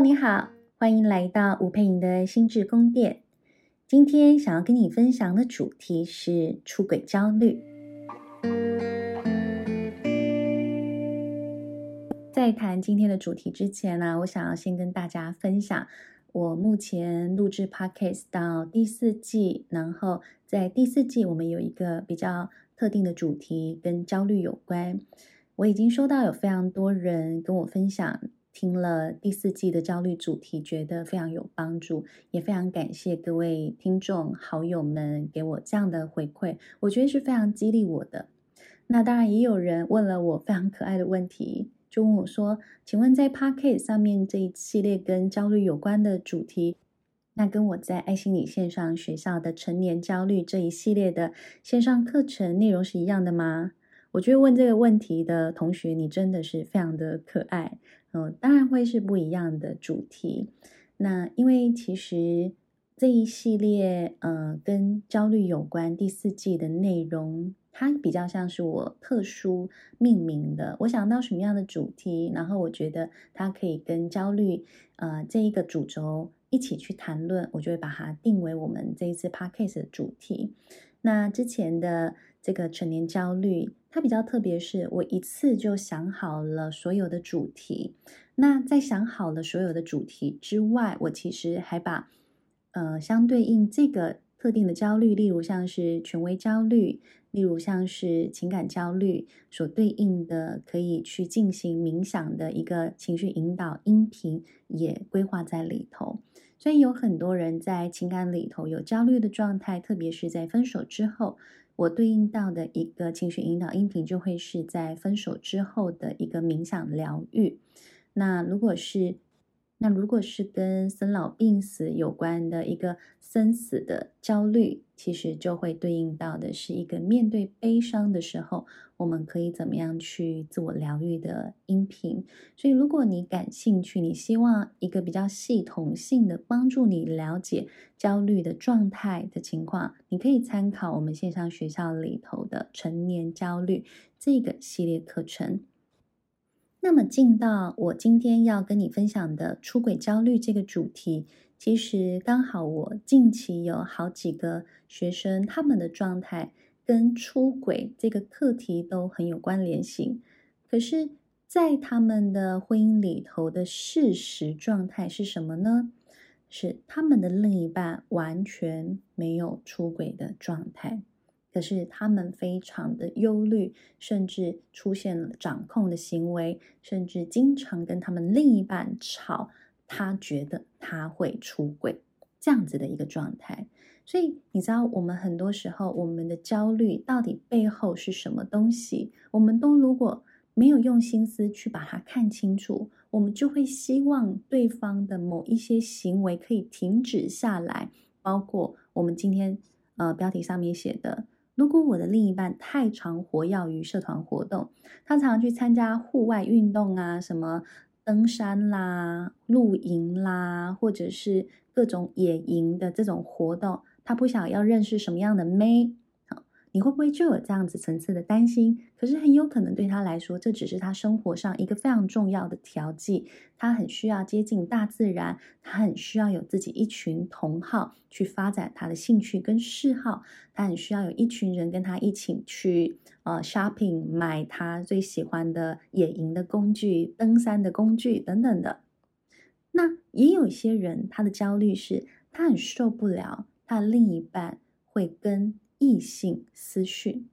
你好，欢迎来到吴佩莹的心智宫殿。今天想要跟你分享的主题是出轨焦虑。在谈今天的主题之前呢，我想要先跟大家分享我目前录制 Podcast 到第四季，然后在第四季我们有一个比较特定的主题跟焦虑有关。我已经收到有非常多人跟我分享。听了第四季的焦虑主题，觉得非常有帮助，也非常感谢各位听众好友们给我这样的回馈，我觉得是非常激励我的。那当然也有人问了我非常可爱的问题，就问我说：“请问在 Podcast 上面这一系列跟焦虑有关的主题，那跟我在爱心理线上学校的成年焦虑这一系列的线上课程内容是一样的吗？”我觉得问这个问题的同学，你真的是非常的可爱。嗯，当然会是不一样的主题。那因为其实这一系列，呃，跟焦虑有关第四季的内容，它比较像是我特殊命名的。我想到什么样的主题，然后我觉得它可以跟焦虑，呃，这一个主轴一起去谈论，我就会把它定为我们这一次 podcast 的主题。那之前的这个成年焦虑。它比较特别，是我一次就想好了所有的主题。那在想好了所有的主题之外，我其实还把呃相对应这个特定的焦虑，例如像是权威焦虑，例如像是情感焦虑，所对应的可以去进行冥想的一个情绪引导音频，也规划在里头。所以有很多人在情感里头有焦虑的状态，特别是在分手之后。我对应到的一个情绪引导音频，就会是在分手之后的一个冥想疗愈。那如果是，那如果是跟生老病死有关的一个生死的焦虑，其实就会对应到的是一个面对悲伤的时候，我们可以怎么样去自我疗愈的音频。所以，如果你感兴趣，你希望一个比较系统性的帮助你了解焦虑的状态的情况，你可以参考我们线上学校里头的成年焦虑这个系列课程。那么进到我今天要跟你分享的出轨焦虑这个主题，其实刚好我近期有好几个学生，他们的状态跟出轨这个课题都很有关联性。可是，在他们的婚姻里头的事实状态是什么呢？是他们的另一半完全没有出轨的状态。可是他们非常的忧虑，甚至出现了掌控的行为，甚至经常跟他们另一半吵，他觉得他会出轨这样子的一个状态。所以你知道，我们很多时候我们的焦虑到底背后是什么东西？我们都如果没有用心思去把它看清楚，我们就会希望对方的某一些行为可以停止下来，包括我们今天呃标题上面写的。如果我的另一半太常活跃于社团活动，他常常去参加户外运动啊，什么登山啦、露营啦，或者是各种野营的这种活动，他不想要认识什么样的妹。你会不会就有这样子层次的担心？可是很有可能对他来说，这只是他生活上一个非常重要的调剂。他很需要接近大自然，他很需要有自己一群同好去发展他的兴趣跟嗜好。他很需要有一群人跟他一起去呃 shopping，买他最喜欢的野营的工具、登山的工具等等的。那也有一些人，他的焦虑是他很受不了他的另一半会跟。异性私讯，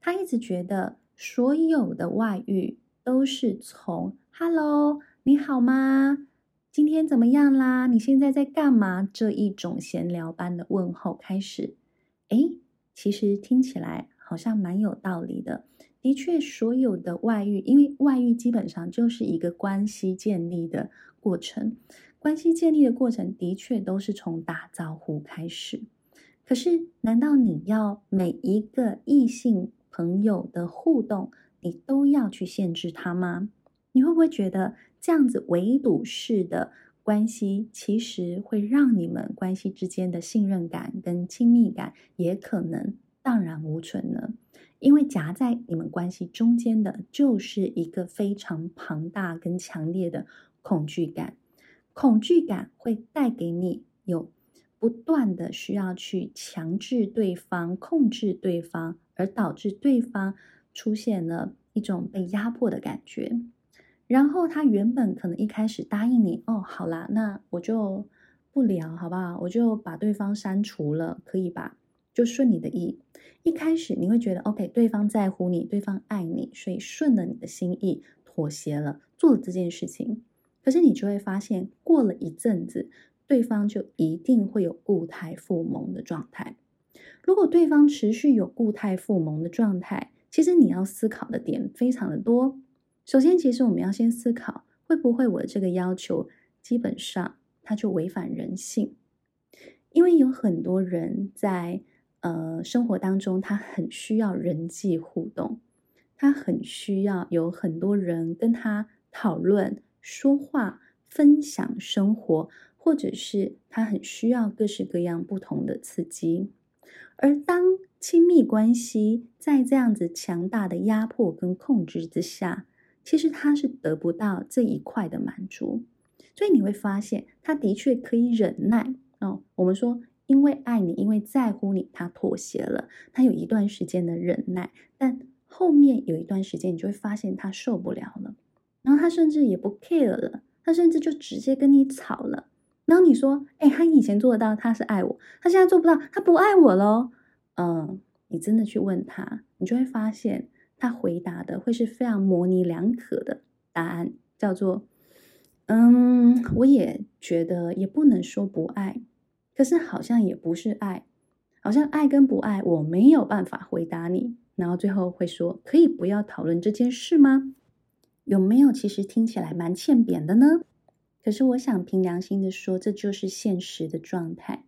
他一直觉得所有的外遇都是从 “Hello，你好吗？今天怎么样啦？你现在在干嘛？”这一种闲聊般的问候开始。诶，其实听起来好像蛮有道理的。的确，所有的外遇，因为外遇基本上就是一个关系建立的过程，关系建立的过程的确都是从打招呼开始。可是，难道你要每一个异性朋友的互动，你都要去限制他吗？你会不会觉得这样子围堵式的关系，其实会让你们关系之间的信任感跟亲密感也可能荡然无存呢？因为夹在你们关系中间的，就是一个非常庞大跟强烈的恐惧感。恐惧感会带给你有不断的需要去强制对方、控制对方，而导致对方出现了一种被压迫的感觉。然后他原本可能一开始答应你，哦，好啦，那我就不聊，好不好？我就把对方删除了，可以吧？就顺你的意。一开始你会觉得，OK，对方在乎你，对方爱你，所以顺了你的心意，妥协了，做了这件事情。可是你就会发现，过了一阵子，对方就一定会有固态复萌的状态。如果对方持续有固态复萌的状态，其实你要思考的点非常的多。首先，其实我们要先思考，会不会我的这个要求基本上它就违反人性？因为有很多人在呃生活当中，他很需要人际互动，他很需要有很多人跟他讨论、说话、分享生活，或者是他很需要各式各样不同的刺激。而当亲密关系在这样子强大的压迫跟控制之下，其实他是得不到这一块的满足，所以你会发现，他的确可以忍耐哦。我们说，因为爱你，因为在乎你，他妥协了，他有一段时间的忍耐，但后面有一段时间，你就会发现他受不了了，然后他甚至也不 care 了，他甚至就直接跟你吵了。然后你说，哎，他以前做得到，他是爱我，他现在做不到，他不爱我喽。嗯，你真的去问他，你就会发现。他回答的会是非常模棱两可的答案，叫做“嗯，我也觉得也不能说不爱，可是好像也不是爱，好像爱跟不爱我没有办法回答你。”然后最后会说：“可以不要讨论这件事吗？”有没有？其实听起来蛮欠扁的呢。可是我想凭良心的说，这就是现实的状态。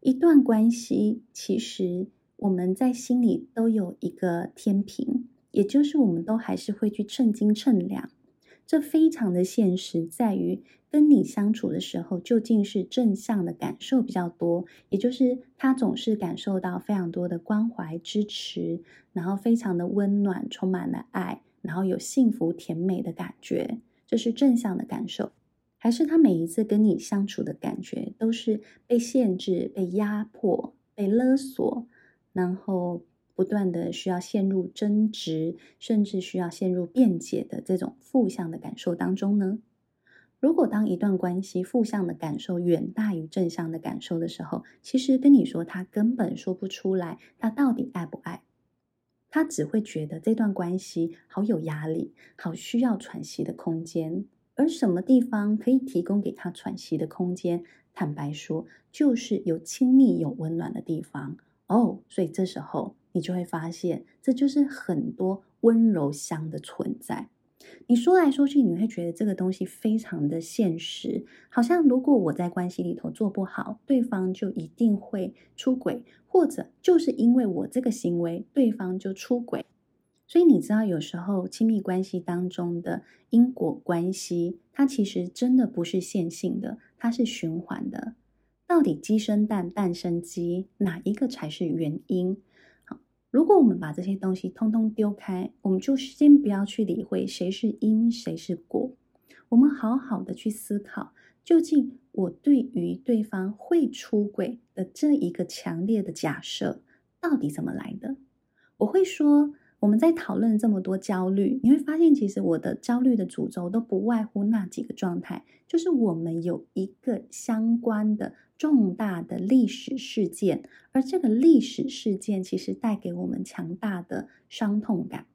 一段关系，其实我们在心里都有一个天平。也就是我们都还是会去称斤称两，这非常的现实，在于跟你相处的时候，究竟是正向的感受比较多，也就是他总是感受到非常多的关怀支持，然后非常的温暖，充满了爱，然后有幸福甜美的感觉，这是正向的感受，还是他每一次跟你相处的感觉都是被限制、被压迫、被勒索，然后。不断的需要陷入争执，甚至需要陷入辩解的这种负向的感受当中呢？如果当一段关系负向的感受远大于正向的感受的时候，其实跟你说他根本说不出来他到底爱不爱，他只会觉得这段关系好有压力，好需要喘息的空间。而什么地方可以提供给他喘息的空间？坦白说，就是有亲密、有温暖的地方哦。所以这时候。你就会发现，这就是很多温柔乡的存在。你说来说去，你会觉得这个东西非常的现实，好像如果我在关系里头做不好，对方就一定会出轨，或者就是因为我这个行为，对方就出轨。所以你知道，有时候亲密关系当中的因果关系，它其实真的不是线性的，它是循环的。到底鸡生蛋，蛋生鸡，哪一个才是原因？好如果我们把这些东西通通丢开，我们就先不要去理会谁是因谁是果，我们好好的去思考，究竟我对于对方会出轨的这一个强烈的假设到底怎么来的？我会说，我们在讨论这么多焦虑，你会发现，其实我的焦虑的主轴都不外乎那几个状态，就是我们有一个相关的。重大的历史事件，而这个历史事件其实带给我们强大的伤痛感。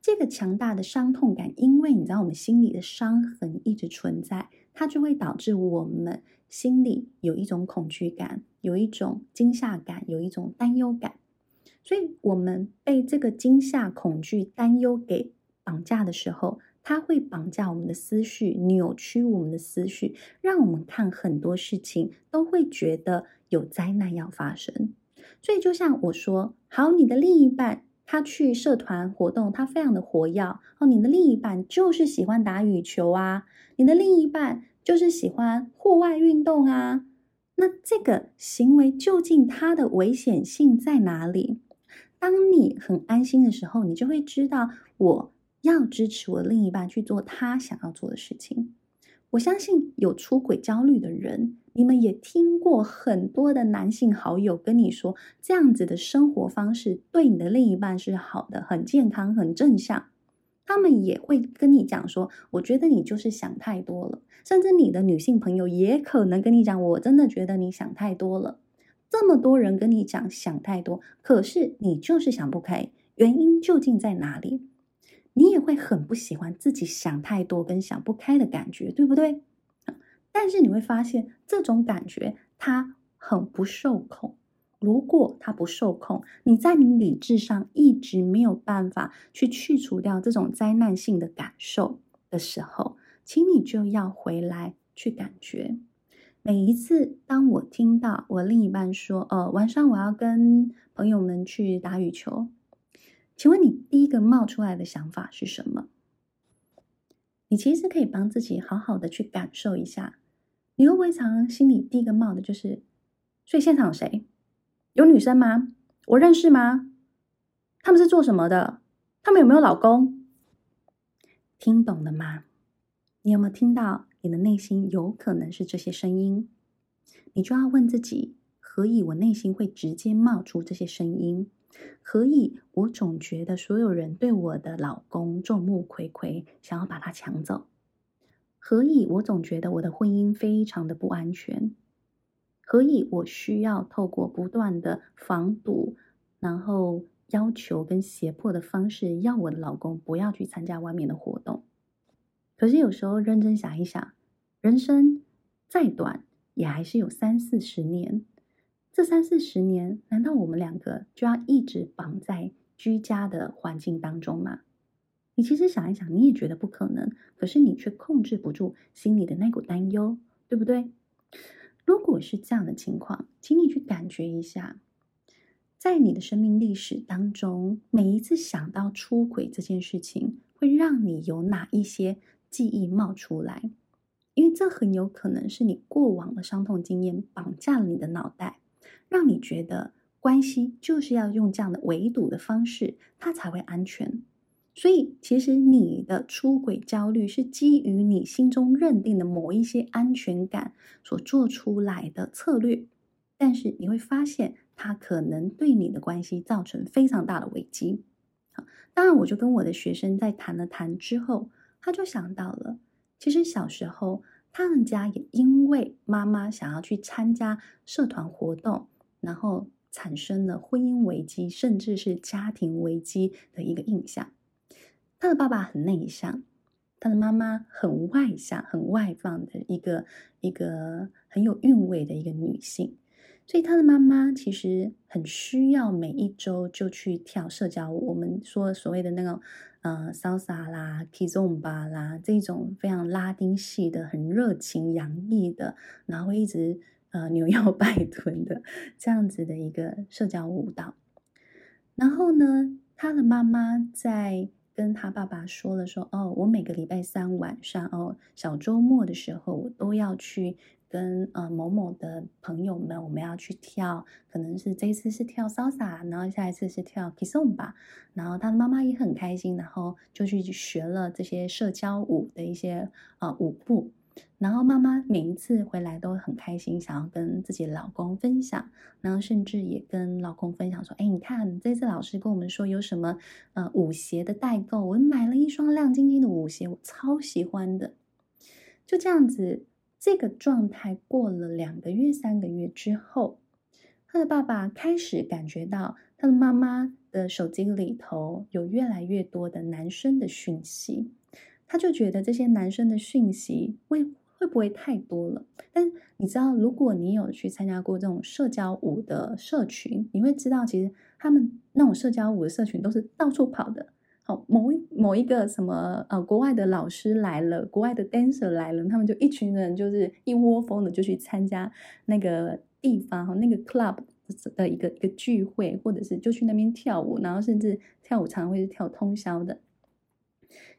这个强大的伤痛感，因为你知道我们心里的伤痕一直存在，它就会导致我们心里有一种恐惧感，有一种惊吓感，有一种担忧感。所以，我们被这个惊吓、恐惧、担忧给绑架的时候。它会绑架我们的思绪，扭曲我们的思绪，让我们看很多事情都会觉得有灾难要发生。所以，就像我说，好，你的另一半他去社团活动，他非常的活跃哦。你的另一半就是喜欢打羽球啊，你的另一半就是喜欢户外运动啊。那这个行为究竟它的危险性在哪里？当你很安心的时候，你就会知道我。要支持我另一半去做他想要做的事情，我相信有出轨焦虑的人，你们也听过很多的男性好友跟你说，这样子的生活方式对你的另一半是好的，很健康，很正向。他们也会跟你讲说，我觉得你就是想太多了。甚至你的女性朋友也可能跟你讲，我真的觉得你想太多了。这么多人跟你讲想太多，可是你就是想不开，原因究竟在哪里？你也会很不喜欢自己想太多跟想不开的感觉，对不对？但是你会发现这种感觉它很不受控。如果它不受控，你在你理智上一直没有办法去去除掉这种灾难性的感受的时候，请你就要回来去感觉。每一次当我听到我另一半说：“哦，晚上我要跟朋友们去打羽球。”请问你第一个冒出来的想法是什么？你其实可以帮自己好好的去感受一下，你会不会常心里第一个冒的就是，所以现场有谁？有女生吗？我认识吗？他们是做什么的？他们有没有老公？听懂了吗？你有没有听到？你的内心有可能是这些声音，你就要问自己：何以我内心会直接冒出这些声音？何以我总觉得所有人对我的老公众目睽睽，想要把他抢走？何以我总觉得我的婚姻非常的不安全？何以我需要透过不断的防堵，然后要求跟胁迫的方式，要我的老公不要去参加外面的活动？可是有时候认真想一想，人生再短，也还是有三四十年。这三四十年，难道我们两个就要一直绑在居家的环境当中吗？你其实想一想，你也觉得不可能，可是你却控制不住心里的那股担忧，对不对？如果是这样的情况，请你去感觉一下，在你的生命历史当中，每一次想到出轨这件事情，会让你有哪一些记忆冒出来？因为这很有可能是你过往的伤痛经验绑架了你的脑袋。让你觉得关系就是要用这样的围堵的方式，它才会安全。所以，其实你的出轨焦虑是基于你心中认定的某一些安全感所做出来的策略。但是，你会发现它可能对你的关系造成非常大的危机。好，当然，我就跟我的学生在谈了谈之后，他就想到了，其实小时候他们家也因为妈妈想要去参加社团活动。然后产生了婚姻危机，甚至是家庭危机的一个印象。他的爸爸很内向，他的妈妈很外向、很外放的一个一个很有韵味的一个女性。所以他的妈妈其实很需要每一周就去跳社交舞。我们说所谓的那种呃潇洒啦、kizomba 啦这种非常拉丁系的、很热情洋溢的，然后会一直。呃，扭腰 摆臀的这样子的一个社交舞蹈，然后呢，他的妈妈在跟他爸爸说了说，哦，我每个礼拜三晚上，哦，小周末的时候，我都要去跟呃某某的朋友们，我们要去跳，可能是这一次是跳 salsa，然后下一次是跳 kizomba，然后他的妈妈也很开心，然后就去学了这些社交舞的一些呃舞步。然后妈妈每一次回来都很开心，想要跟自己老公分享，然后甚至也跟老公分享说：“哎，你看这次老师跟我们说有什么呃舞鞋的代购，我买了一双亮晶晶的舞鞋，我超喜欢的。”就这样子，这个状态过了两个月、三个月之后，他的爸爸开始感觉到他的妈妈的手机里头有越来越多的男生的讯息。他就觉得这些男生的讯息会会不会太多了？但你知道，如果你有去参加过这种社交舞的社群，你会知道，其实他们那种社交舞的社群都是到处跑的。好，某一某一个什么呃，国外的老师来了，国外的 dancer 来了，他们就一群人就是一窝蜂的就去参加那个地方那个 club 的一个一个聚会，或者是就去那边跳舞，然后甚至跳舞常常会是跳通宵的。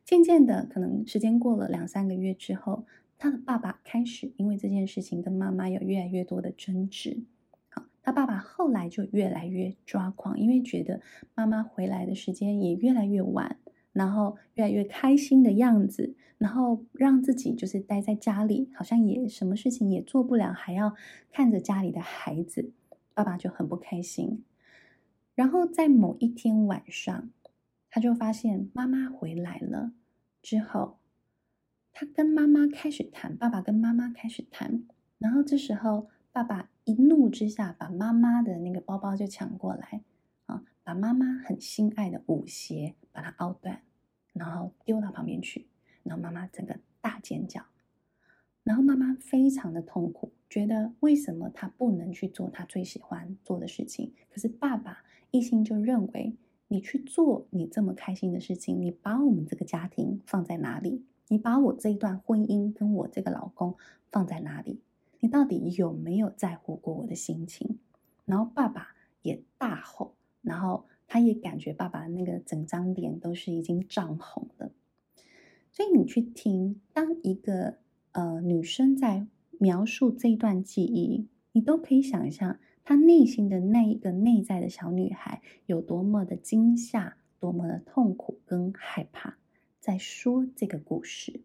渐渐的，可能时间过了两三个月之后，他的爸爸开始因为这件事情跟妈妈有越来越多的争执。他爸爸后来就越来越抓狂，因为觉得妈妈回来的时间也越来越晚，然后越来越开心的样子，然后让自己就是待在家里，好像也什么事情也做不了，还要看着家里的孩子，爸爸就很不开心。然后在某一天晚上，他就发现妈妈回来了之后，他跟妈妈开始谈，爸爸跟妈妈开始谈，然后这时候爸爸一怒之下把妈妈的那个包包就抢过来。啊把妈妈很心爱的舞鞋把它凹断，然后丢到旁边去，然后妈妈整个大尖叫，然后妈妈非常的痛苦，觉得为什么她不能去做她最喜欢做的事情？可是爸爸一心就认为你去做你这么开心的事情，你把我们这个家庭放在哪里？你把我这一段婚姻跟我这个老公放在哪里？你到底有没有在乎过我的心情？然后爸爸也大吼。然后他也感觉爸爸那个整张脸都是已经涨红了，所以你去听，当一个呃女生在描述这段记忆，你都可以想象她内心的那一个内在的小女孩有多么的惊吓，多么的痛苦跟害怕，在说这个故事。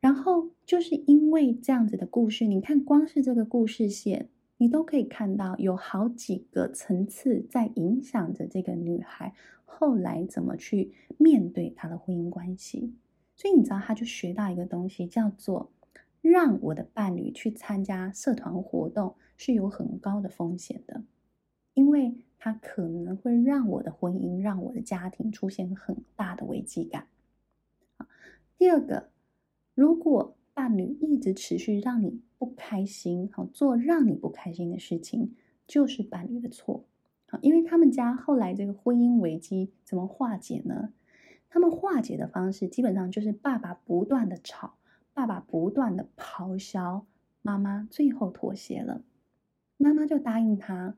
然后就是因为这样子的故事，你看光是这个故事线。你都可以看到有好几个层次在影响着这个女孩后来怎么去面对她的婚姻关系。所以你知道，她就学到一个东西，叫做让我的伴侣去参加社团活动是有很高的风险的，因为它可能会让我的婚姻、让我的家庭出现很大的危机感。第二个，如果伴侣一直持续让你不开心，好，做让你不开心的事情，就是伴侣的错。好，因为他们家后来这个婚姻危机怎么化解呢？他们化解的方式基本上就是爸爸不断的吵，爸爸不断的咆哮，妈妈最后妥协了，妈妈就答应他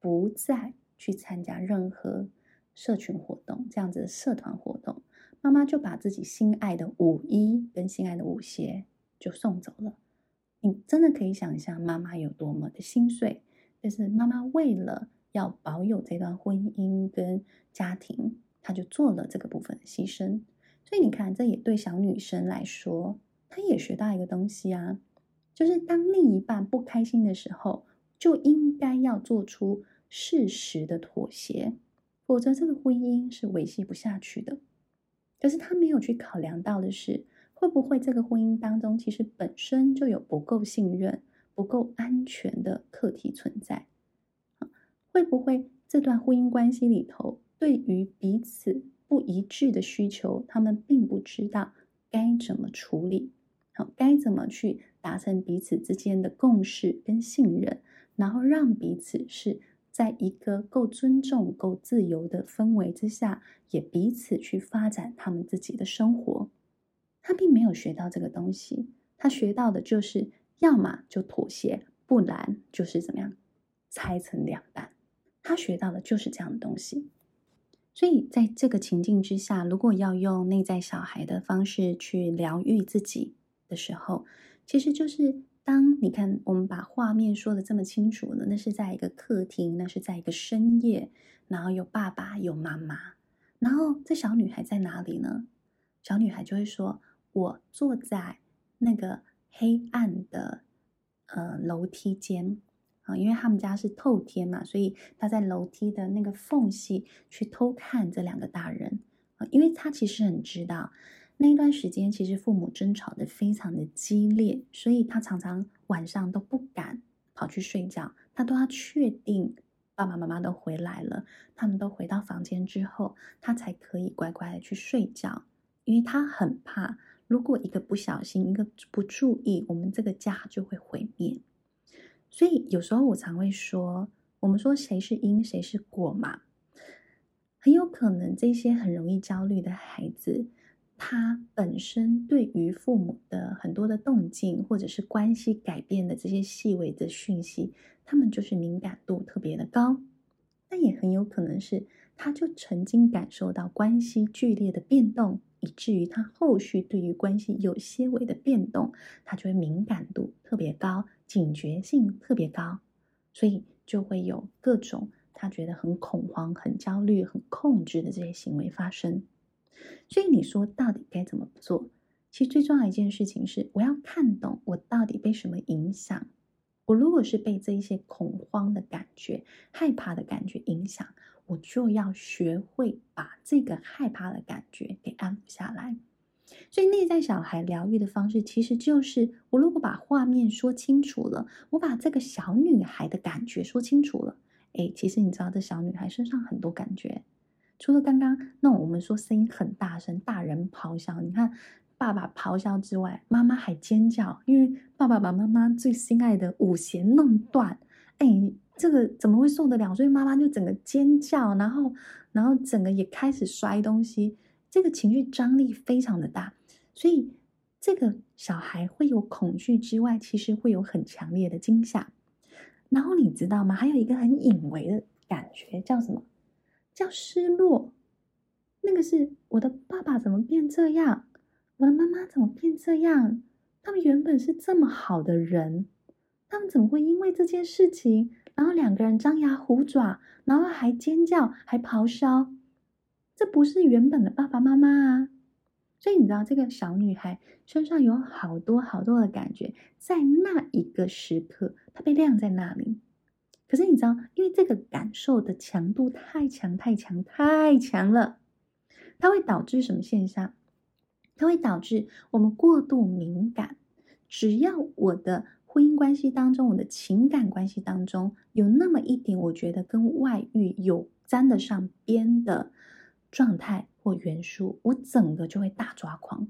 不再去参加任何社群活动，这样子的社团活动，妈妈就把自己心爱的舞衣跟心爱的舞鞋就送走了。你真的可以想象妈妈有多么的心碎，但是妈妈为了要保有这段婚姻跟家庭，她就做了这个部分的牺牲。所以你看，这也对小女生来说，她也学到一个东西啊，就是当另一半不开心的时候，就应该要做出适时的妥协，否则这个婚姻是维系不下去的。可是他没有去考量到的是。会不会这个婚姻当中，其实本身就有不够信任、不够安全的课题存在？会不会这段婚姻关系里头，对于彼此不一致的需求，他们并不知道该怎么处理？好，该怎么去达成彼此之间的共识跟信任，然后让彼此是在一个够尊重、够自由的氛围之下，也彼此去发展他们自己的生活。他并没有学到这个东西，他学到的就是要么就妥协，不然就是怎么样拆成两半。他学到的就是这样的东西。所以在这个情境之下，如果要用内在小孩的方式去疗愈自己的时候，其实就是当你看我们把画面说得这么清楚了，那是在一个客厅，那是在一个深夜，然后有爸爸有妈妈，然后这小女孩在哪里呢？小女孩就会说。我坐在那个黑暗的呃楼梯间啊，因为他们家是透天嘛，所以他在楼梯的那个缝隙去偷看这两个大人啊，因为他其实很知道那一段时间其实父母争吵得非常的激烈，所以他常常晚上都不敢跑去睡觉，他都要确定爸爸妈妈都回来了，他们都回到房间之后，他才可以乖乖的去睡觉，因为他很怕。如果一个不小心，一个不注意，我们这个家就会毁灭。所以有时候我常会说，我们说谁是因，谁是果嘛？很有可能这些很容易焦虑的孩子，他本身对于父母的很多的动静，或者是关系改变的这些细微的讯息，他们就是敏感度特别的高。那也很有可能是，他就曾经感受到关系剧烈的变动。以至于他后续对于关系有些微的变动，他就会敏感度特别高，警觉性特别高，所以就会有各种他觉得很恐慌、很焦虑、很控制的这些行为发生。所以你说到底该怎么做？其实最重要一件事情是，我要看懂我到底被什么影响。我如果是被这一些恐慌的感觉、害怕的感觉影响，我就要学会把这个害怕的感觉给安抚下来。所以内在小孩疗愈的方式，其实就是我如果把画面说清楚了，我把这个小女孩的感觉说清楚了，诶，其实你知道，这小女孩身上很多感觉，除了刚刚那我们说声音很大声、大人咆哮，你看爸爸咆哮之外，妈妈还尖叫，因为爸爸把妈妈最心爱的五弦弄断，诶，这个怎么会受得了？所以妈妈就整个尖叫，然后，然后整个也开始摔东西。这个情绪张力非常的大，所以这个小孩会有恐惧之外，其实会有很强烈的惊吓。然后你知道吗？还有一个很隐微的感觉，叫什么？叫失落。那个是我的爸爸怎么变这样？我的妈妈怎么变这样？他们原本是这么好的人，他们怎么会因为这件事情，然后两个人张牙舞爪，然后还尖叫，还咆哮？这不是原本的爸爸妈妈啊，所以你知道这个小女孩身上有好多好多的感觉，在那一个时刻，她被晾在那里。可是你知道，因为这个感受的强度太强、太强、太强了，它会导致什么现象？它会导致我们过度敏感。只要我的婚姻关系当中，我的情感关系当中有那么一点，我觉得跟外遇有沾得上边的。状态或元素，我整个就会大抓狂，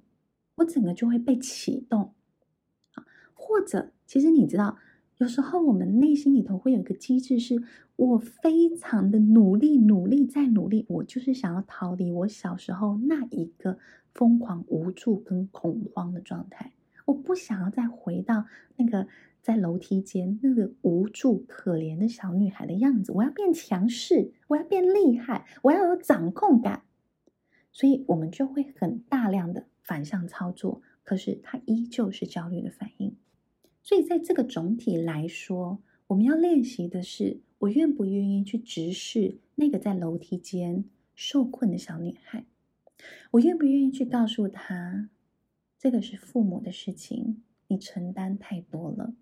我整个就会被启动，或者，其实你知道，有时候我们内心里头会有一个机制，是我非常的努力，努力再努力，我就是想要逃离我小时候那一个疯狂、无助跟恐慌的状态，我不想要再回到那个。在楼梯间，那个无助可怜的小女孩的样子，我要变强势，我要变厉害，我要有掌控感，所以我们就会很大量的反向操作，可是它依旧是焦虑的反应。所以在这个总体来说，我们要练习的是，我愿不愿意去直视那个在楼梯间受困的小女孩，我愿不愿意去告诉她，这个是父母的事情，你承担太多了。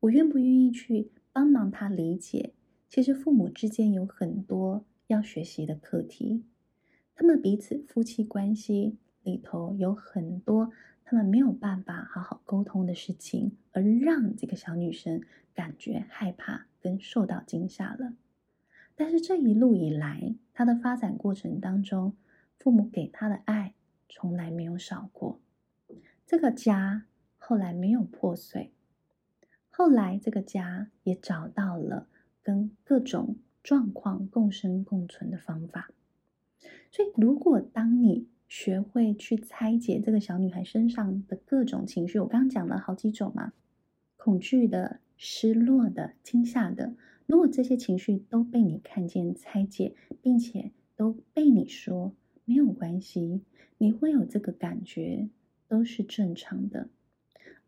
我愿不愿意去帮忙他理解？其实父母之间有很多要学习的课题，他们彼此夫妻关系里头有很多他们没有办法好好沟通的事情，而让这个小女生感觉害怕跟受到惊吓了。但是这一路以来，她的发展过程当中，父母给她的爱从来没有少过，这个家后来没有破碎。后来，这个家也找到了跟各种状况共生共存的方法。所以，如果当你学会去拆解这个小女孩身上的各种情绪，我刚刚讲了好几种嘛，恐惧的、失落的、惊吓的。如果这些情绪都被你看见、拆解，并且都被你说没有关系，你会有这个感觉，都是正常的。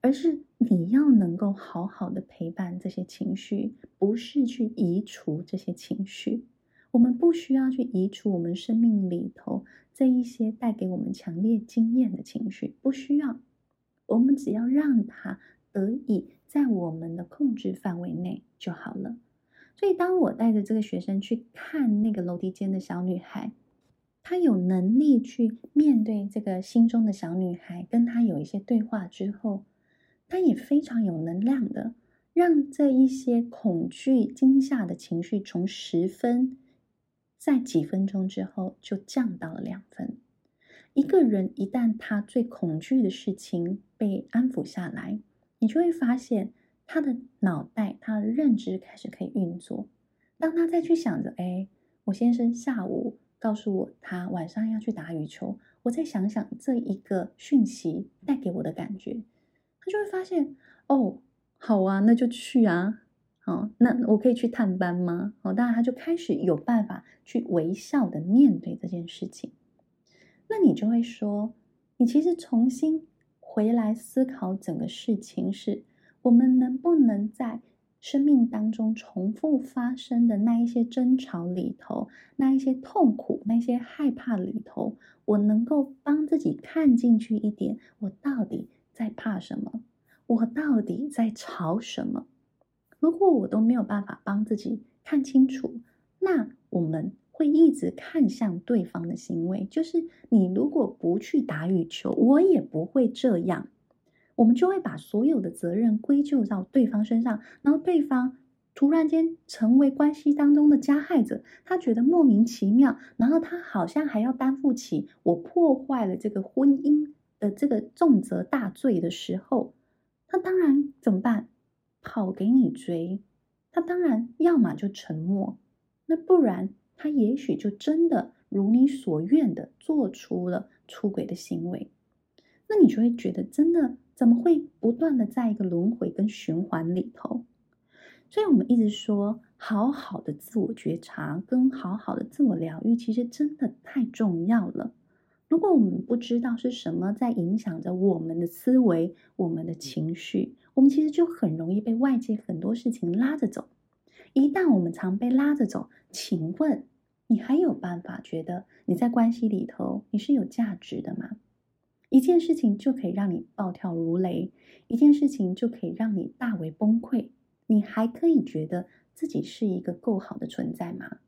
而是你要能够好好的陪伴这些情绪，不是去移除这些情绪。我们不需要去移除我们生命里头这一些带给我们强烈经验的情绪，不需要。我们只要让它得以在我们的控制范围内就好了。所以，当我带着这个学生去看那个楼梯间的小女孩，她有能力去面对这个心中的小女孩，跟她有一些对话之后。他也非常有能量的，让这一些恐惧、惊吓的情绪从十分，在几分钟之后就降到了两分。一个人一旦他最恐惧的事情被安抚下来，你就会发现他的脑袋、他的认知开始可以运作。当他再去想着，哎，我先生下午告诉我他晚上要去打羽球，我再想想这一个讯息带给我的感觉。他就会发现哦，好啊，那就去啊，哦，那我可以去探班吗？哦，当然他就开始有办法去微笑的面对这件事情。那你就会说，你其实重新回来思考整个事情是，我们能不能在生命当中重复发生的那一些争吵里头，那一些痛苦，那些害怕里头，我能够帮自己看进去一点，我到底在怕什么？我到底在吵什么？如果我都没有办法帮自己看清楚，那我们会一直看向对方的行为。就是你如果不去打羽球，我也不会这样。我们就会把所有的责任归咎到对方身上，然后对方突然间成为关系当中的加害者，他觉得莫名其妙，然后他好像还要担负起我破坏了这个婚姻的这个重责大罪的时候，那当然怎么办？跑给你追，他当然要么就沉默，那不然他也许就真的如你所愿的做出了出轨的行为，那你就会觉得真的。怎么会不断的在一个轮回跟循环里头？所以我们一直说，好好的自我觉察跟好好的自我疗愈，其实真的太重要了。如果我们不知道是什么在影响着我们的思维、我们的情绪，我们其实就很容易被外界很多事情拉着走。一旦我们常被拉着走，请问你还有办法觉得你在关系里头你是有价值的吗？一件事情就可以让你暴跳如雷，一件事情就可以让你大为崩溃，你还可以觉得自己是一个够好的存在吗？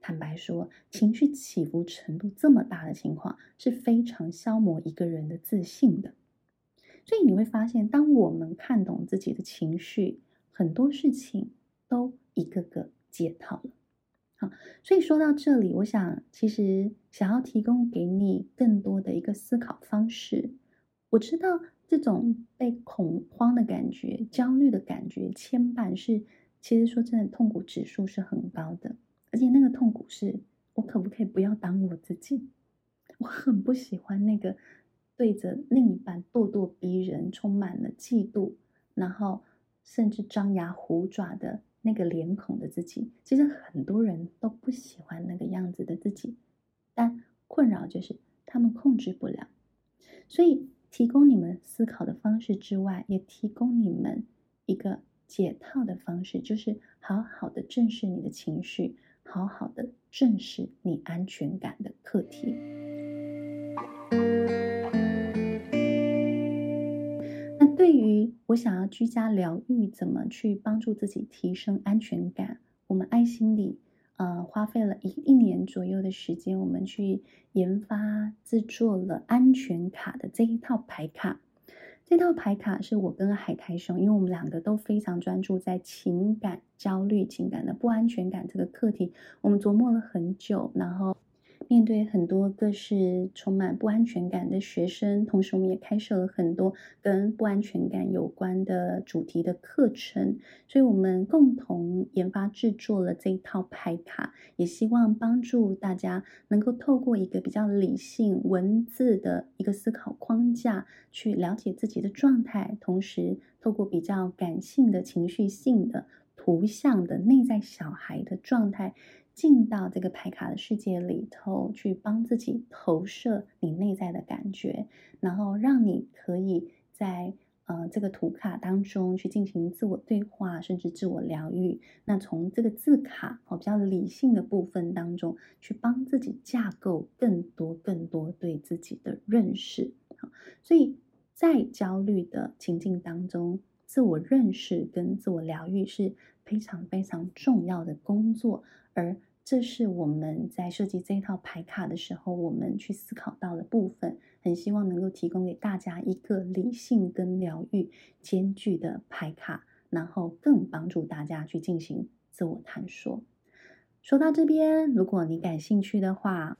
坦白说，情绪起伏程度这么大的情况，是非常消磨一个人的自信的。所以你会发现，当我们看懂自己的情绪，很多事情都一个个解套了。好，所以说到这里，我想其实想要提供给你更多的一个思考方式。我知道这种被恐慌的感觉、焦虑的感觉牵绊是，其实说真的，痛苦指数是很高的。而且那个痛苦是，我可不可以不要当我自己？我很不喜欢那个对着另一半咄咄逼人、充满了嫉妒，然后甚至张牙虎爪的。那个脸孔的自己，其实很多人都不喜欢那个样子的自己，但困扰就是他们控制不了。所以，提供你们思考的方式之外，也提供你们一个解套的方式，就是好好的正视你的情绪，好好的正视你安全感的课题。那对于我想要居家疗愈，怎么去帮助自己提升安全感？我们爱心理呃花费了一一年左右的时间，我们去研发制作了安全卡的这一套牌卡。这套牌卡是我跟海苔熊，因为我们两个都非常专注在情感焦虑、情感的不安全感这个课题，我们琢磨了很久，然后。面对很多各式充满不安全感的学生，同时我们也开设了很多跟不安全感有关的主题的课程，所以我们共同研发制作了这一套牌卡，也希望帮助大家能够透过一个比较理性文字的一个思考框架，去了解自己的状态，同时透过比较感性的情绪性的图像的内在小孩的状态。进到这个牌卡的世界里头，去帮自己投射你内在的感觉，然后让你可以在呃这个图卡当中去进行自我对话，甚至自我疗愈。那从这个字卡哦比较理性的部分当中，去帮自己架构更多更多对自己的认识。所以在焦虑的情境当中，自我认识跟自我疗愈是非常非常重要的工作，而这是我们在设计这一套牌卡的时候，我们去思考到的部分。很希望能够提供给大家一个理性跟疗愈兼具的牌卡，然后更帮助大家去进行自我探索。说到这边，如果你感兴趣的话，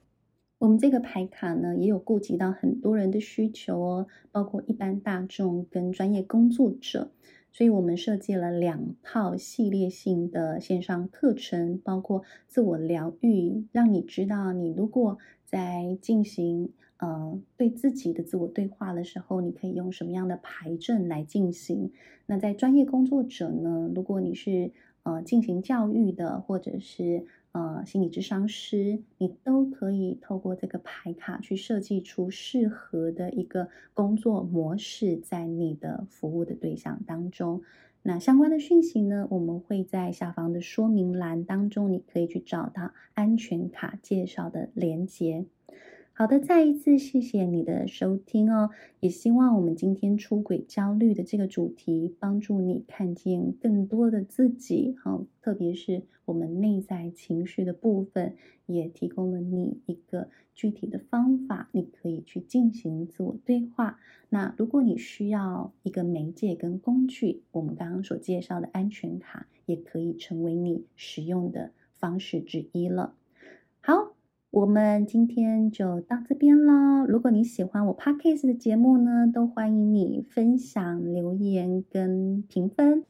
我们这个牌卡呢也有顾及到很多人的需求哦，包括一般大众跟专业工作者。所以我们设计了两套系列性的线上课程，包括自我疗愈，让你知道你如果在进行呃对自己的自我对话的时候，你可以用什么样的牌阵来进行。那在专业工作者呢，如果你是呃进行教育的，或者是呃，心理智商师，你都可以透过这个牌卡去设计出适合的一个工作模式，在你的服务的对象当中。那相关的讯息呢，我们会在下方的说明栏当中，你可以去找到安全卡介绍的连接。好的，再一次谢谢你的收听哦，也希望我们今天出轨焦虑的这个主题，帮助你看见更多的自己，好，特别是我们内在情绪的部分，也提供了你一个具体的方法，你可以去进行自我对话。那如果你需要一个媒介跟工具，我们刚刚所介绍的安全卡，也可以成为你使用的方式之一了。我们今天就到这边喽。如果你喜欢我 Podcast 的节目呢，都欢迎你分享、留言跟评分。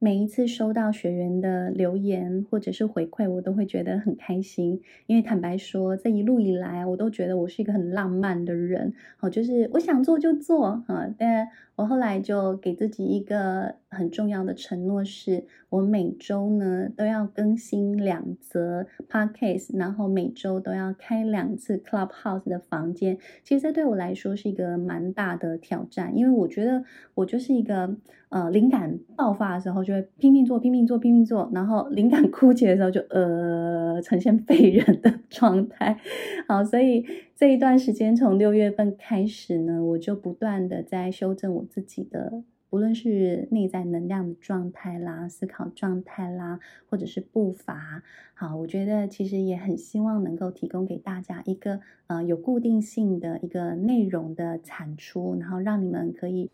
每一次收到学员的留言或者是回馈，我都会觉得很开心。因为坦白说，这一路以来，我都觉得我是一个很浪漫的人。好，就是我想做就做啊，但。我后来就给自己一个很重要的承诺，是我每周呢都要更新两则 podcast，然后每周都要开两次 Clubhouse 的房间。其实这对我来说是一个蛮大的挑战，因为我觉得我就是一个呃灵感爆发的时候就会拼命做、拼命做、拼命做，然后灵感枯竭的时候就呃呈现废人的状态。好，所以这一段时间从六月份开始呢，我就不断的在修正我。自己的，无论是内在能量的状态啦、思考状态啦，或者是步伐，好，我觉得其实也很希望能够提供给大家一个呃有固定性的一个内容的产出，然后让你们可以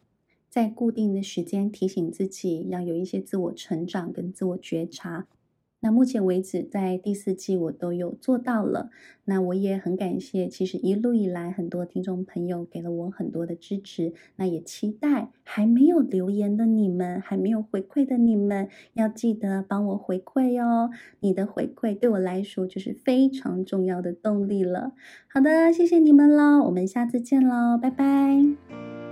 在固定的时间提醒自己要有一些自我成长跟自我觉察。那目前为止，在第四季我都有做到了。那我也很感谢，其实一路以来很多听众朋友给了我很多的支持。那也期待还没有留言的你们，还没有回馈的你们，要记得帮我回馈哦。你的回馈对我来说就是非常重要的动力了。好的，谢谢你们喽，我们下次见喽，拜拜。